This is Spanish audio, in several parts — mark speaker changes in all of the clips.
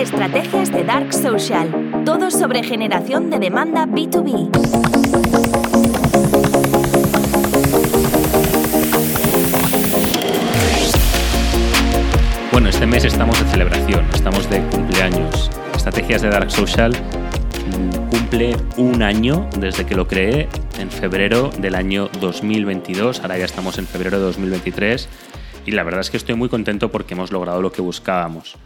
Speaker 1: Estrategias de Dark Social. Todo sobre generación de demanda B2B.
Speaker 2: Bueno, este mes estamos de celebración, estamos de cumpleaños. Estrategias de Dark Social cumple un año desde que lo creé en febrero del año 2022. Ahora ya estamos en febrero de 2023 y la verdad es que estoy muy contento porque hemos logrado lo que buscábamos.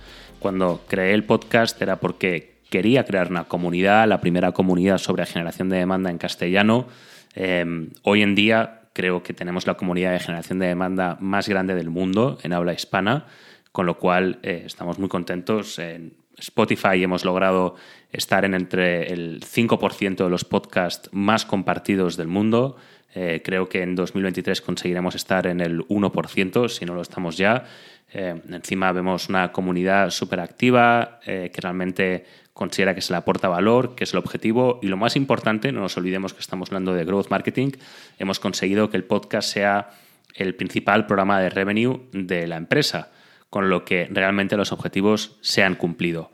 Speaker 2: Cuando creé el podcast era porque quería crear una comunidad, la primera comunidad sobre generación de demanda en castellano. Em, hoy en día creo que tenemos la comunidad de generación de demanda más grande del mundo en habla hispana, con lo cual eh, estamos muy contentos. En Spotify hemos logrado estar en entre el 5% de los podcasts más compartidos del mundo. Eh, creo que en 2023 conseguiremos estar en el 1%, si no lo estamos ya. Eh, encima vemos una comunidad súper activa eh, que realmente considera que se le aporta valor, que es el objetivo. Y lo más importante, no nos olvidemos que estamos hablando de growth marketing, hemos conseguido que el podcast sea el principal programa de revenue de la empresa, con lo que realmente los objetivos se han cumplido.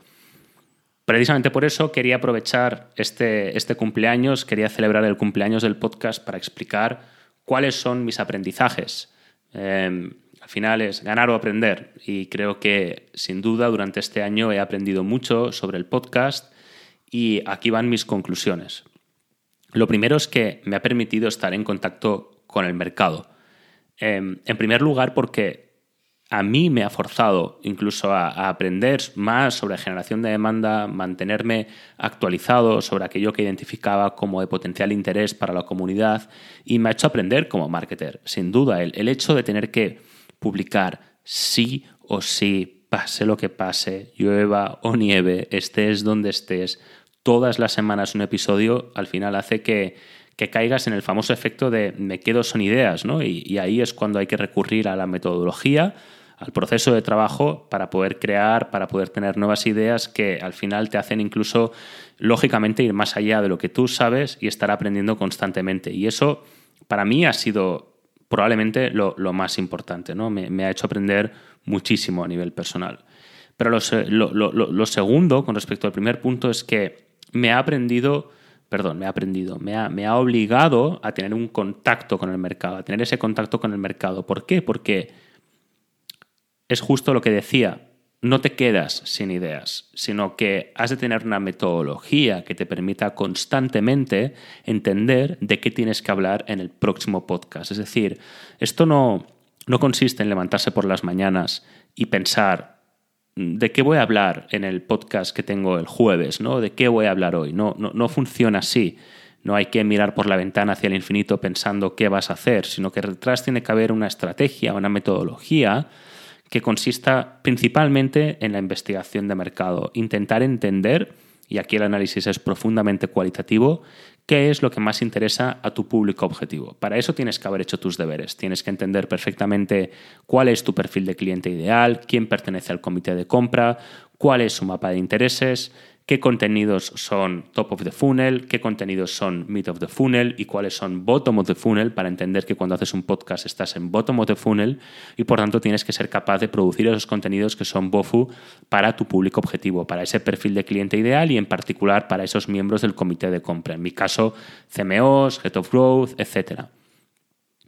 Speaker 2: Precisamente por eso quería aprovechar este, este cumpleaños, quería celebrar el cumpleaños del podcast para explicar cuáles son mis aprendizajes. Em, al final es ganar o aprender y creo que sin duda durante este año he aprendido mucho sobre el podcast y aquí van mis conclusiones. Lo primero es que me ha permitido estar en contacto con el mercado. Em, en primer lugar porque a mí me ha forzado incluso a, aprender más sobre generación de demanda, mantenerme actualizado sobre aquello que identificaba como de potencial interés para la comunidad y me ha hecho aprender como marketer. Sin duda, el, hecho de tener que publicar sí o sí, pase lo que pase, llueva o nieve, estés donde estés, todas las semanas un episodio, al final hace que, caigas en el famoso efecto de me quedo son ideas, ¿no? y ahí es cuando hay que recurrir a la metodología, al proceso de trabajo para poder crear, para poder tener nuevas ideas que al final te hacen incluso, lógicamente, ir más allá de lo que tú sabes y estar aprendiendo constantemente. Y eso, para mí, ha sido probablemente lo, más importante, ¿no? Me, ha hecho aprender muchísimo a nivel personal. Pero lo, segundo, con respecto al primer punto, es que me ha aprendido perdón, me ha aprendido, me ha, me ha, obligado a tener un contacto con el mercado, a tener ese contacto con el mercado. ¿Por qué? Porque es justo lo que decía, no te quedas sin ideas, sino que has de tener una metodología que te permita constantemente entender de qué tienes que hablar en el próximo podcast. Es decir, esto no, no consiste en levantarse por las mañanas y pensar de qué voy a hablar en el podcast que tengo el jueves, ¿no? ¿De qué voy a hablar hoy? No, no, no funciona así. No hay que mirar por la ventana hacia el infinito pensando qué vas a hacer, sino que detrás tiene que haber una estrategia, una metodología que consista principalmente en la investigación de mercado, intentar entender, y aquí el análisis es profundamente cualitativo, qué es lo que más interesa a tu público objetivo. Para eso tienes que haber hecho tus deberes, tienes que entender perfectamente cuál es tu perfil de cliente ideal, quién pertenece al comité de compra, cuál es su mapa de intereses, qué contenidos son top of the funnel, qué contenidos son mid of the funnel y cuáles son bottom of the funnel para entender que cuando haces un podcast estás en bottom of the funnel y por tanto tienes que ser capaz de producir esos contenidos que son BOFU para tu público objetivo, para ese perfil de cliente ideal y en particular para esos miembros del comité de compra. En mi caso, CMOs, Head of Growth, etcétera.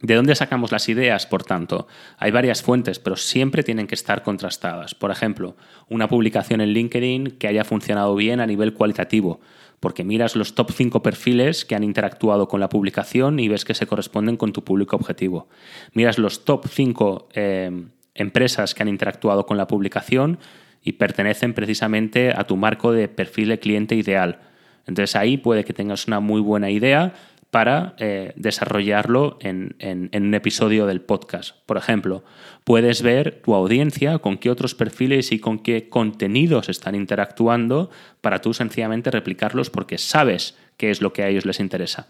Speaker 2: ¿De dónde sacamos las ideas, por tanto? Hay varias fuentes, pero siempre tienen que estar contrastadas. Por ejemplo, una publicación en LinkedIn que haya funcionado bien a nivel cualitativo, porque miras los top 5 perfiles que han interactuado con la publicación y ves que se corresponden con tu público objetivo. Miras los top 5 eh, empresas que han interactuado con la publicación y pertenecen precisamente a tu marco de perfil de cliente ideal. Entonces ahí puede que tengas una muy buena idea para eh, desarrollarlo en, un episodio del podcast. Por ejemplo, puedes ver tu audiencia, con qué otros perfiles y con qué contenidos están interactuando para tú sencillamente replicarlos porque sabes qué es lo que a ellos les interesa.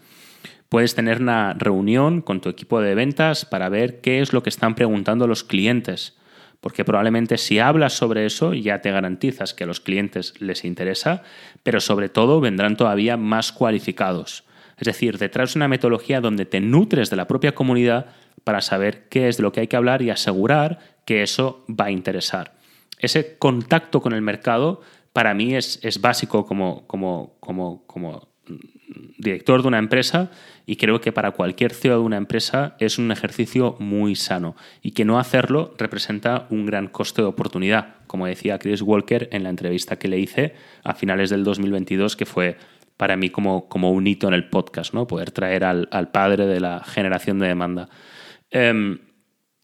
Speaker 2: Puedes tener una reunión con tu equipo de ventas para ver qué es lo que están preguntando los clientes porque probablemente si hablas sobre eso ya te garantizas que a los clientes les interesa, pero sobre todo vendrán todavía más cualificados. Es decir, detrás de una metodología donde te nutres de la propia comunidad para saber qué es de lo que hay que hablar y asegurar que eso va a interesar. Ese contacto con el mercado para mí es, es básico como, como, como, como director de una empresa y creo que para cualquier CEO de una empresa es un ejercicio muy sano y que no hacerlo representa un gran coste de oportunidad, como decía Chris Walker en la entrevista que le hice a finales del 2022, que fue para mí como, como un hito en el podcast, ¿no? poder traer al, padre de la generación de demanda. Em,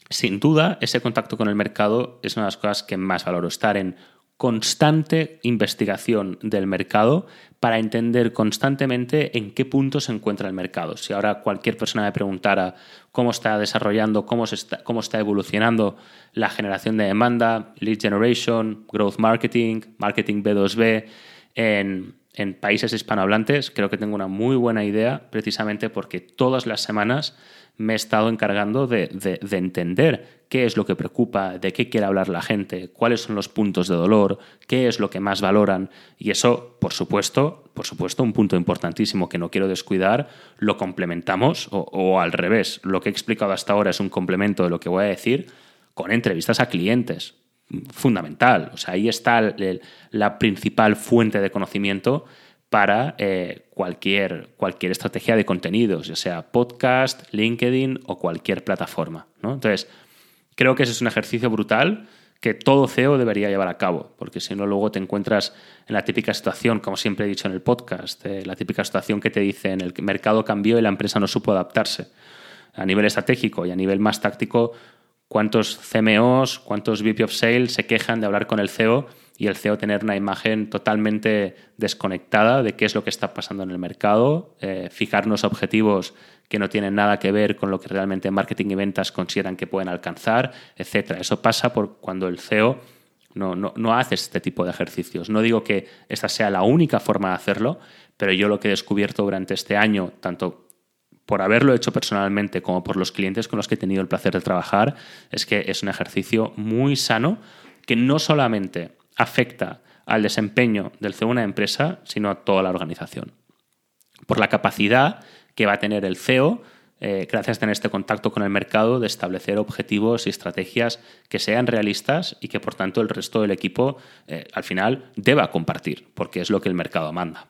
Speaker 2: sin duda, ese contacto con el mercado es una de las cosas que más valoro, estar en constante investigación del mercado para entender constantemente en qué punto se encuentra el mercado. Si ahora cualquier persona me preguntara cómo está desarrollando, cómo, está, cómo está evolucionando la generación de demanda, lead generation, growth marketing, marketing B2B en, en países hispanohablantes, creo que tengo una muy buena idea precisamente porque todas las semanas me he estado encargando de, entender qué es lo que preocupa, de qué quiere hablar la gente, cuáles son los puntos de dolor, qué es lo que más valoran. Y eso, por supuesto, por supuesto, un punto importantísimo que no quiero descuidar, lo complementamos o, al revés. Lo que he explicado hasta ahora es un complemento de lo que voy a decir con entrevistas a clientes. Fundamental. O sea, ahí está la principal fuente de conocimiento para eh, cualquier, cualquier estrategia de contenidos, ya sea podcast, LinkedIn o cualquier plataforma. Entonces, creo que ese es un ejercicio brutal que todo CEO debería llevar a cabo, porque si no luego te encuentras en la típica situación, como siempre he dicho en el podcast, eh, la típica situación que te dice en el mercado cambió y la empresa no supo adaptarse. A nivel estratégico y a nivel más táctico, ¿cuántos CMOs, cuántos VP of Sales se quejan de hablar con el CEO y el CEO tener una imagen totalmente desconectada de qué es lo que está pasando en el mercado, eh, fijarnos objetivos que no tienen nada que ver con lo que realmente marketing y ventas consideran que pueden alcanzar, etc. Eso pasa por cuando el CEO no, no, hace este tipo de ejercicios. No digo que esta sea la única forma de hacerlo, pero yo lo que he descubierto durante este año, tanto por haberlo hecho personalmente como por los clientes con los que he tenido el placer de trabajar, es que es un ejercicio muy sano que no solamente afecta al desempeño del CEO de una empresa, sino a toda la organización. Por la capacidad que va a tener el CEO, eh, gracias a tener este contacto con el mercado, de establecer objetivos y estrategias que sean realistas y que por tanto el resto del equipo eh, al final deba compartir, porque es lo que el mercado manda.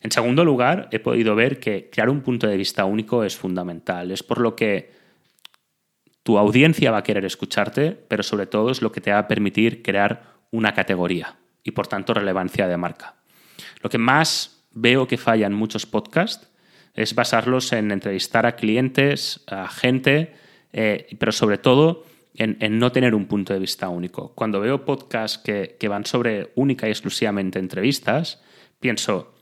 Speaker 2: En segundo lugar, he podido ver que crear un punto de vista único es fundamental. Es por lo que tu audiencia va a querer escucharte, pero sobre todo es lo que te va a permitir crear una categoría y por tanto relevancia de marca. Lo que más veo que falla en muchos podcasts es basarlos en entrevistar a clientes, a gente, eh, pero sobre todo en, no tener un punto de vista único. Cuando veo podcasts que, que van sobre única y exclusivamente entrevistas, pienso,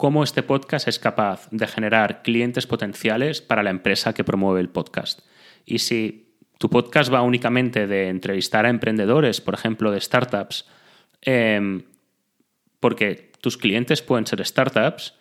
Speaker 2: cómo este podcast es capaz de generar clientes potenciales para la empresa que promueve el podcast. Y si tu podcast va únicamente de entrevistar a emprendedores, por ejemplo, de startups, em, porque tus clientes pueden ser startups,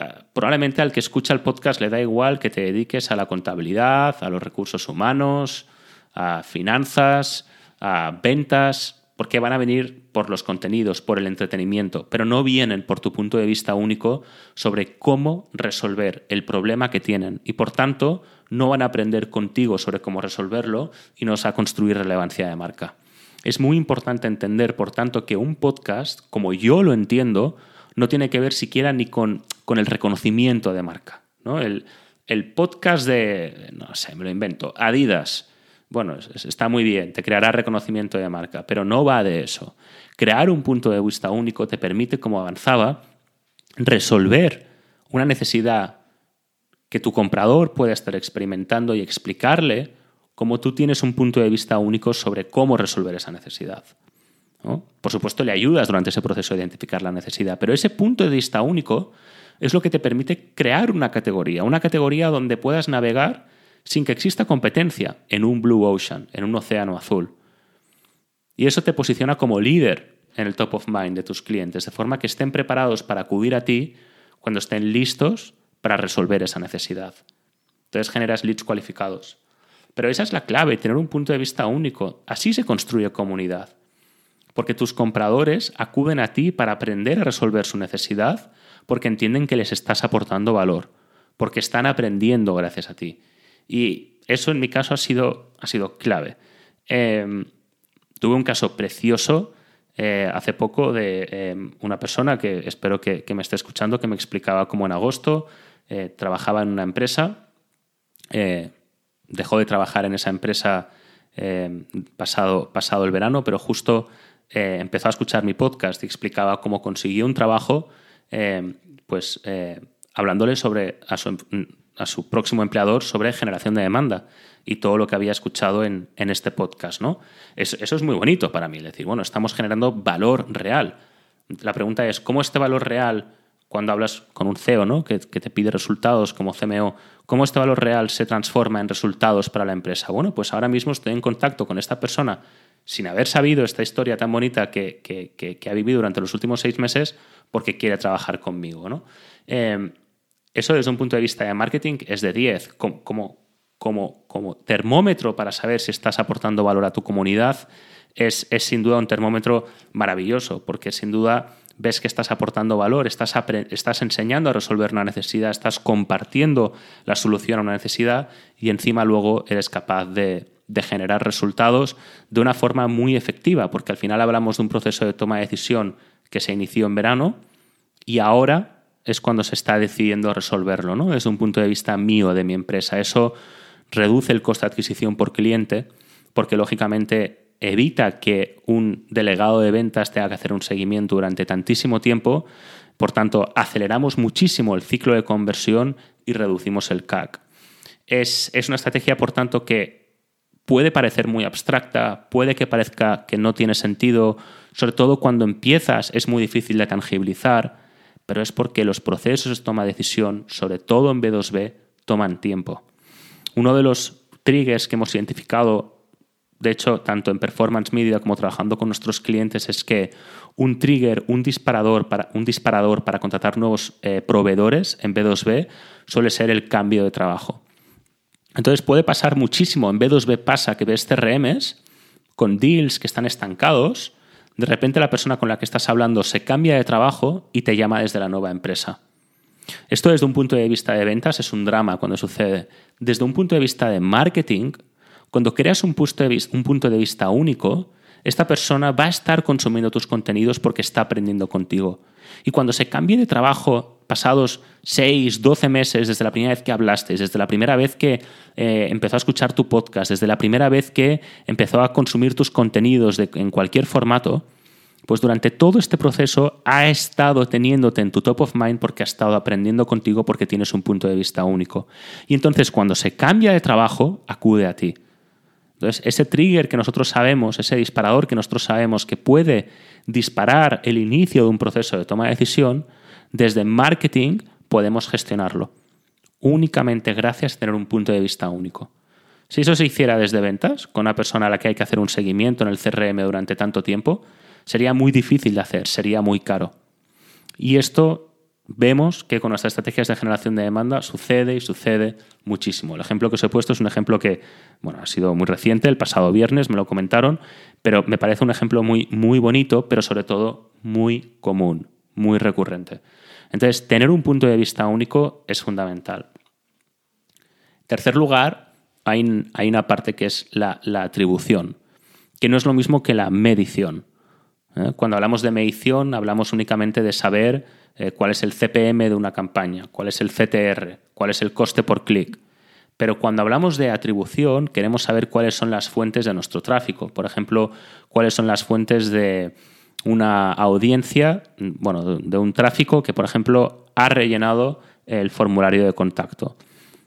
Speaker 2: eh, probablemente al que escucha el podcast le da igual que te dediques a la contabilidad, a los recursos humanos, a finanzas, a ventas, porque van a venir por los contenidos, por el entretenimiento, pero no vienen por tu punto de vista único sobre cómo resolver el problema que tienen y por tanto no van a aprender contigo sobre cómo resolverlo y nos a construir relevancia de marca. Es muy importante entender, por tanto, que un podcast, como yo lo entiendo, no tiene que ver siquiera ni con, con el reconocimiento de marca. ¿no? El, el podcast de, no sé, me lo invento, Adidas, bueno, está muy bien, te creará reconocimiento de marca, pero no va de eso. Crear un punto de vista único te permite, como avanzaba, resolver una necesidad que tu comprador pueda estar experimentando y explicarle cómo tú tienes un punto de vista único sobre cómo resolver esa necesidad. Por supuesto, le ayudas durante ese proceso de identificar la necesidad, pero ese punto de vista único es lo que te permite crear una categoría, una categoría donde puedas navegar sin que exista competencia en un blue ocean, en un océano azul. Y eso te posiciona como líder en el top of mind de tus clientes, de forma que estén preparados para acudir a ti cuando estén listos para resolver esa necesidad. Entonces generas leads cualificados. Pero esa es la clave, tener un punto de vista único. Así se construye comunidad. Porque tus compradores acuden a ti para aprender a resolver su necesidad porque entienden que les estás aportando valor, porque están aprendiendo gracias a ti. Y eso en mi caso ha sido, ha sido clave. Em, tuve un caso precioso eh, hace poco de eh, una persona que espero que, me esté escuchando que me explicaba cómo en agosto trabajaba en una empresa, dejó de trabajar en esa empresa pasado, pasado el verano, pero justo empezó a escuchar mi podcast y explicaba cómo consiguió un trabajo, pues hablándole sobre a su, próximo empleador sobre generación de demanda y todo lo que había escuchado en, este podcast. ¿no? Eso, es muy bonito para mí, decir, bueno, estamos generando valor real. La pregunta es, ¿cómo este valor real, cuando hablas con un CEO ¿no? que, te pide resultados como CMO, cómo este valor real se transforma en resultados para la empresa? Bueno, pues ahora mismo estoy en contacto con esta persona sin haber sabido esta historia tan bonita que, que, ha vivido durante los últimos seis meses porque quiere trabajar conmigo. ¿no? Eh, eso desde un punto de vista de marketing es de 10. Como, como, como, termómetro para saber si estás aportando valor a tu comunidad, es, es, sin duda un termómetro maravilloso, porque sin duda ves que estás aportando valor, estás, estás enseñando a resolver una necesidad, estás compartiendo la solución a una necesidad y encima luego eres capaz de, de generar resultados de una forma muy efectiva, porque al final hablamos de un proceso de toma de decisión que se inició en verano y ahora es cuando se está decidiendo resolverlo, ¿no? Desde un punto de vista mío, de mi empresa. Eso reduce el coste de adquisición por cliente, porque lógicamente evita que un delegado de ventas tenga que hacer un seguimiento durante tantísimo tiempo. Por tanto, aceleramos muchísimo el ciclo de conversión y reducimos el CAC. Es, es una estrategia, por tanto, que puede parecer muy abstracta, puede que parezca que no tiene sentido, sobre todo cuando empiezas es muy difícil de tangibilizar, pero es porque los procesos de toma de decisión, sobre todo en B2B, toman tiempo. Uno de los triggers que hemos identificado, de hecho, tanto en Performance Media como trabajando con nuestros clientes, es que un trigger, un disparador para, un disparador para contratar nuevos eh, proveedores en B2B suele ser el cambio de trabajo. Entonces puede pasar muchísimo. En B2B pasa que ves CRMs con deals que están estancados de repente la persona con la que estás hablando se cambia de trabajo y te llama desde la nueva empresa. Esto desde un punto de vista de ventas es un drama cuando sucede. Desde un punto de vista de marketing, cuando creas un punto de vista, un punto de vista único, esta persona va a estar consumiendo tus contenidos porque está aprendiendo contigo. Y cuando se cambie de trabajo pasados 6, 12 meses desde la primera vez que hablaste, desde la primera vez que eh, empezó a escuchar tu podcast, desde la primera vez que empezó a consumir tus contenidos en cualquier formato, pues durante todo este proceso ha estado teniéndote en tu top of mind porque ha estado aprendiendo contigo porque tienes un punto de vista único. Y entonces cuando se cambia de trabajo, acude a ti. Entonces, ese trigger que nosotros sabemos, ese disparador que nosotros sabemos que puede disparar el inicio de un proceso de toma de decisión, desde marketing podemos gestionarlo, únicamente gracias a tener un punto de vista único. Si eso se hiciera desde ventas, con una persona a la que hay que hacer un seguimiento en el CRM durante tanto tiempo, sería muy difícil de hacer, sería muy caro. Y esto vemos que con nuestras estrategias de generación de demanda sucede y sucede muchísimo. El ejemplo que os he puesto es un ejemplo que bueno, ha sido muy reciente, el pasado viernes me lo comentaron, pero me parece un ejemplo muy, muy bonito, pero sobre todo muy común, muy recurrente. Entonces, tener un punto de vista único es fundamental. tercer lugar, hay, una parte que es la, atribución, que no es lo mismo que la medición. ¿eh? Cuando hablamos de medición, hablamos únicamente de saber eh, cuál es el CPM de una campaña, cuál es el CTR, cuál es el coste por clic. Pero cuando hablamos de atribución, queremos saber cuáles son las fuentes de nuestro tráfico. Por ejemplo, cuáles son las fuentes de, una audiencia, bueno, de un tráfico que, por ejemplo, ha rellenado el formulario de contacto.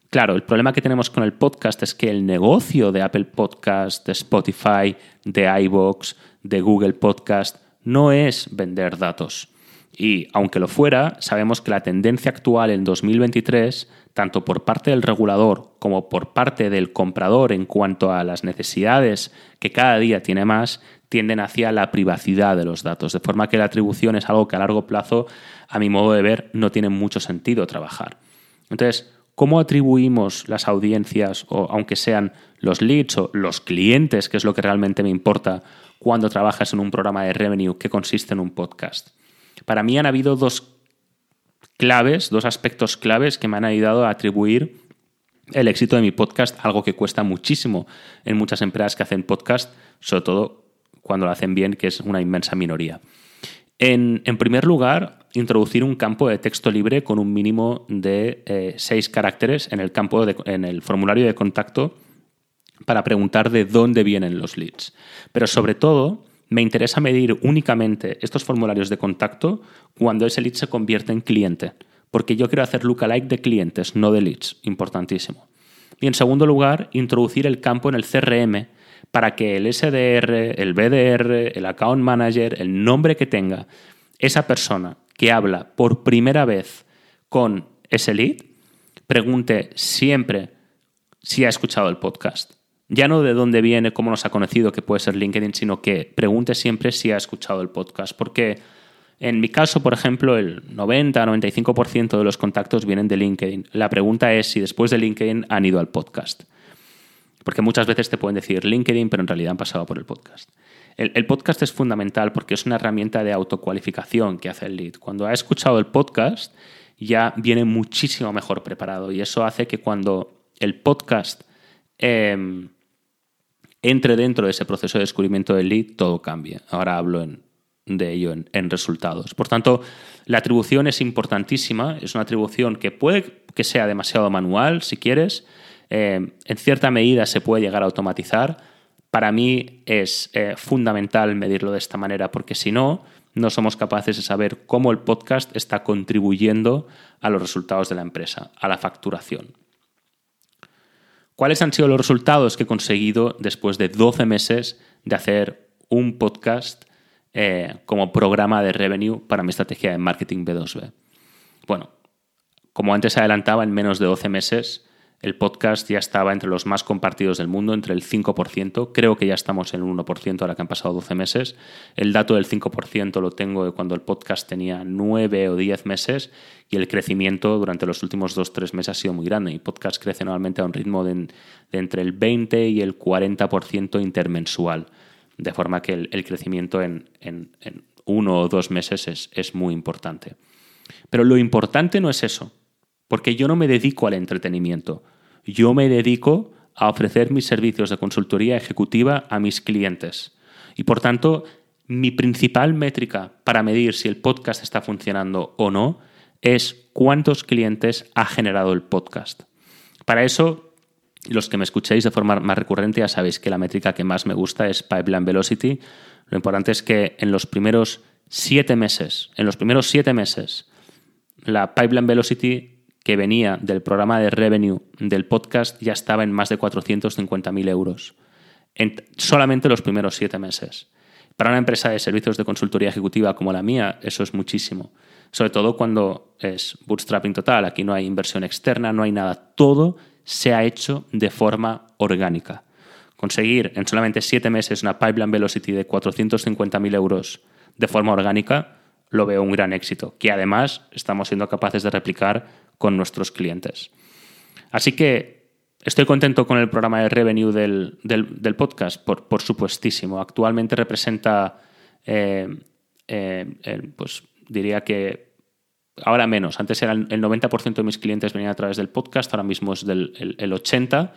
Speaker 2: Claro, el problema que tenemos con el podcast es que el negocio de Apple Podcast, de Spotify, de iBox, de Google Podcast, no es vender datos. Y aunque lo fuera, sabemos que la tendencia actual en 2023, tanto por parte del regulador como por parte del comprador en cuanto a las necesidades que cada día tiene más, tienden hacia la privacidad de los datos, de forma que la atribución es algo que a largo plazo, a mi modo de ver, no tiene mucho sentido trabajar. Entonces, ¿cómo atribuimos las audiencias, o aunque sean los leads o los clientes, que es lo que realmente me importa cuando trabajas en un programa de revenue que consiste en un podcast? Para mí han habido dos claves, dos aspectos claves que me han ayudado a atribuir el éxito de mi podcast, algo que cuesta muchísimo en muchas empresas que hacen podcast, sobre todo cuando lo hacen bien, que es una inmensa minoría. En, primer lugar, introducir un campo de texto libre con un mínimo de eh, seis caracteres en el, campo en el formulario de contacto para preguntar de dónde vienen los leads. Pero sobre todo, me interesa medir únicamente estos formularios de contacto cuando ese lead se convierte en cliente, porque yo quiero hacer lookalike de clientes, no de leads, importantísimo. Y en segundo lugar, introducir el campo en el CRM para que el SDR, el BDR, el Account Manager, el nombre que tenga, esa persona que habla por primera vez con ese lead, pregunte siempre si ha escuchado el podcast. Ya no de dónde viene, cómo nos ha conocido, que puede ser LinkedIn, sino que pregunte siempre si ha escuchado el podcast. Porque en mi caso, por ejemplo, el 90-95% de los contactos vienen de LinkedIn. La pregunta es si después de LinkedIn han ido al podcast. Porque muchas veces te pueden decir LinkedIn, pero en realidad han pasado por el podcast. El, podcast es fundamental porque es una herramienta de autocualificación que hace el lead. Cuando ha escuchado el podcast, ya viene muchísimo mejor preparado y eso hace que cuando el podcast em, entre dentro de ese proceso de descubrimiento del lead, todo cambie. Ahora hablo de ello en, resultados. Por tanto, la atribución es importantísima, es una atribución que puede que sea demasiado manual, si quieres, eh, en cierta medida se puede llegar a automatizar. Para mí es eh, fundamental medirlo de esta manera porque si no, no somos capaces de saber cómo el podcast está contribuyendo a los resultados de la empresa, a la facturación. ¿Cuáles han sido los resultados que he conseguido después de 12 meses de hacer un podcast eh, como programa de revenue para mi estrategia de marketing B2B? Bueno, como antes adelantaba, en menos de 12 meses el podcast ya estaba entre los más compartidos del mundo, entre el 5%. Creo que ya estamos en el 1% ahora que han pasado 12 meses. El dato del 5% lo tengo de cuando el podcast tenía 9 o 10 meses y el crecimiento durante los últimos 2-3 meses ha sido muy grande. Y podcast crece normalmente a un ritmo de, entre el 20 y el 40% intermensual. De forma que el, crecimiento en, uno o dos meses es, es muy importante. Pero lo importante no es eso porque yo no me dedico al entretenimiento. Yo me dedico a ofrecer mis servicios de consultoría ejecutiva a mis clientes. Y por tanto, mi principal métrica para medir si el podcast está funcionando o no es cuántos clientes ha generado el podcast. Para eso, los que me escuchéis de forma más recurrente ya sabéis que la métrica que más me gusta es Pipeline Velocity. Lo importante es que en los primeros siete meses, en los primeros siete meses, la Pipeline Velocity que venía del programa de revenue del podcast ya estaba en más de 450.000 euros en solamente los primeros siete meses. Para una empresa de servicios de consultoría ejecutiva como la mía, eso es muchísimo. Sobre todo cuando es bootstrapping total, aquí no hay inversión externa, no hay nada. Todo se ha hecho de forma orgánica. Conseguir en solamente siete meses una pipeline velocity de 450.000 euros de forma orgánica, lo veo un gran éxito, que además estamos siendo capaces de replicar con nuestros clientes. Así que estoy contento con el programa de revenue del, podcast, por, supuestísimo. Actualmente representa, eh, eh, pues diría que ahora menos. Antes era el 90% de mis clientes venían a través del podcast, ahora mismo es del el, 80%,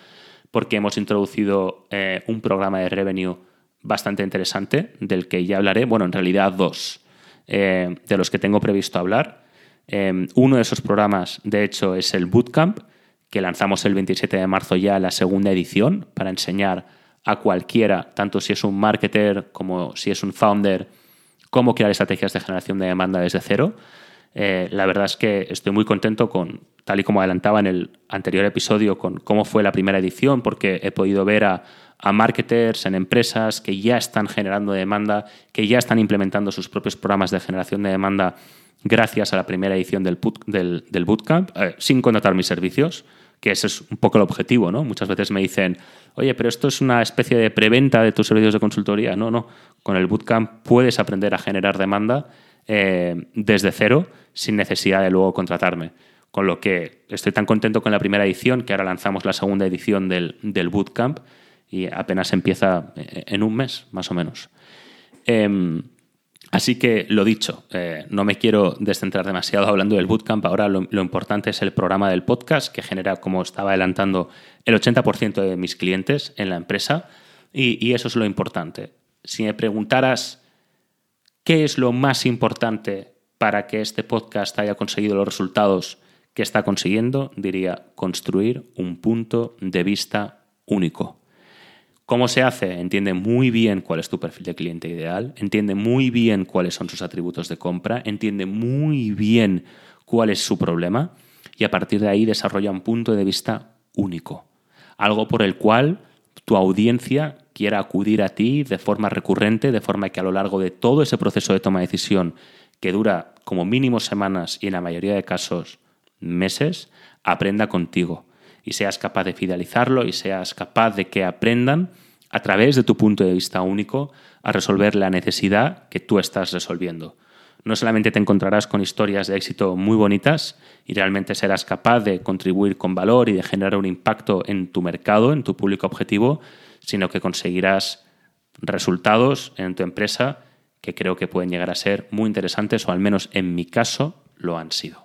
Speaker 2: porque hemos introducido eh, un programa de revenue bastante interesante, del que ya hablaré. Bueno, en realidad dos, de los que tengo previsto hablar. Em, uno de esos programas, de hecho, es el Bootcamp, que lanzamos el 27 de marzo ya la segunda edición para enseñar a cualquiera, tanto si es un marketer como si es un founder, cómo crear estrategias de generación de demanda desde cero. Eh, la verdad es que estoy muy contento con, tal y como adelantaba en el anterior episodio, con cómo fue la primera edición, porque he podido ver a, a marketers en empresas que ya están generando demanda, que ya están implementando sus propios programas de generación de demanda gracias a la primera edición del, del, Bootcamp, eh, sin contratar mis servicios, que ese es un poco el objetivo, ¿no? Muchas veces me dicen, oye, pero esto es una especie de preventa de tus servicios de consultoría. No, no. Con el Bootcamp puedes aprender a generar demanda eh, desde cero sin necesidad de luego contratarme. Con lo que estoy tan contento con la primera edición que ahora lanzamos la segunda edición del, del Bootcamp y apenas empieza eh, en un mes, más o menos. Em, Así que lo dicho, eh, no me quiero descentrar demasiado hablando del bootcamp. Ahora lo, importante es el programa del podcast que genera, como estaba adelantando, el 80% de mis clientes en la empresa. Y, eso es lo importante. Si me preguntaras qué es lo más importante para que este podcast haya conseguido los resultados que está consiguiendo, diría construir un punto de vista único. ¿Cómo se hace? Entiende muy bien cuál es tu perfil de cliente ideal, entiende muy bien cuáles son sus atributos de compra, entiende muy bien cuál es su problema y a partir de ahí desarrolla un punto de vista único. Algo por el cual tu audiencia quiera acudir a ti de forma recurrente, de forma que a lo largo de todo ese proceso de toma de decisión, que dura como mínimo semanas y en la mayoría de casos meses, aprenda contigo y seas capaz de fidelizarlo y seas capaz de que aprendan a través de tu punto de vista único a resolver la necesidad que tú estás resolviendo. No solamente te encontrarás con historias de éxito muy bonitas y realmente serás capaz de contribuir con valor y de generar un impacto en tu mercado, en tu público objetivo, sino que conseguirás resultados en tu empresa que creo que pueden llegar a ser muy interesantes o al menos en mi caso lo han sido.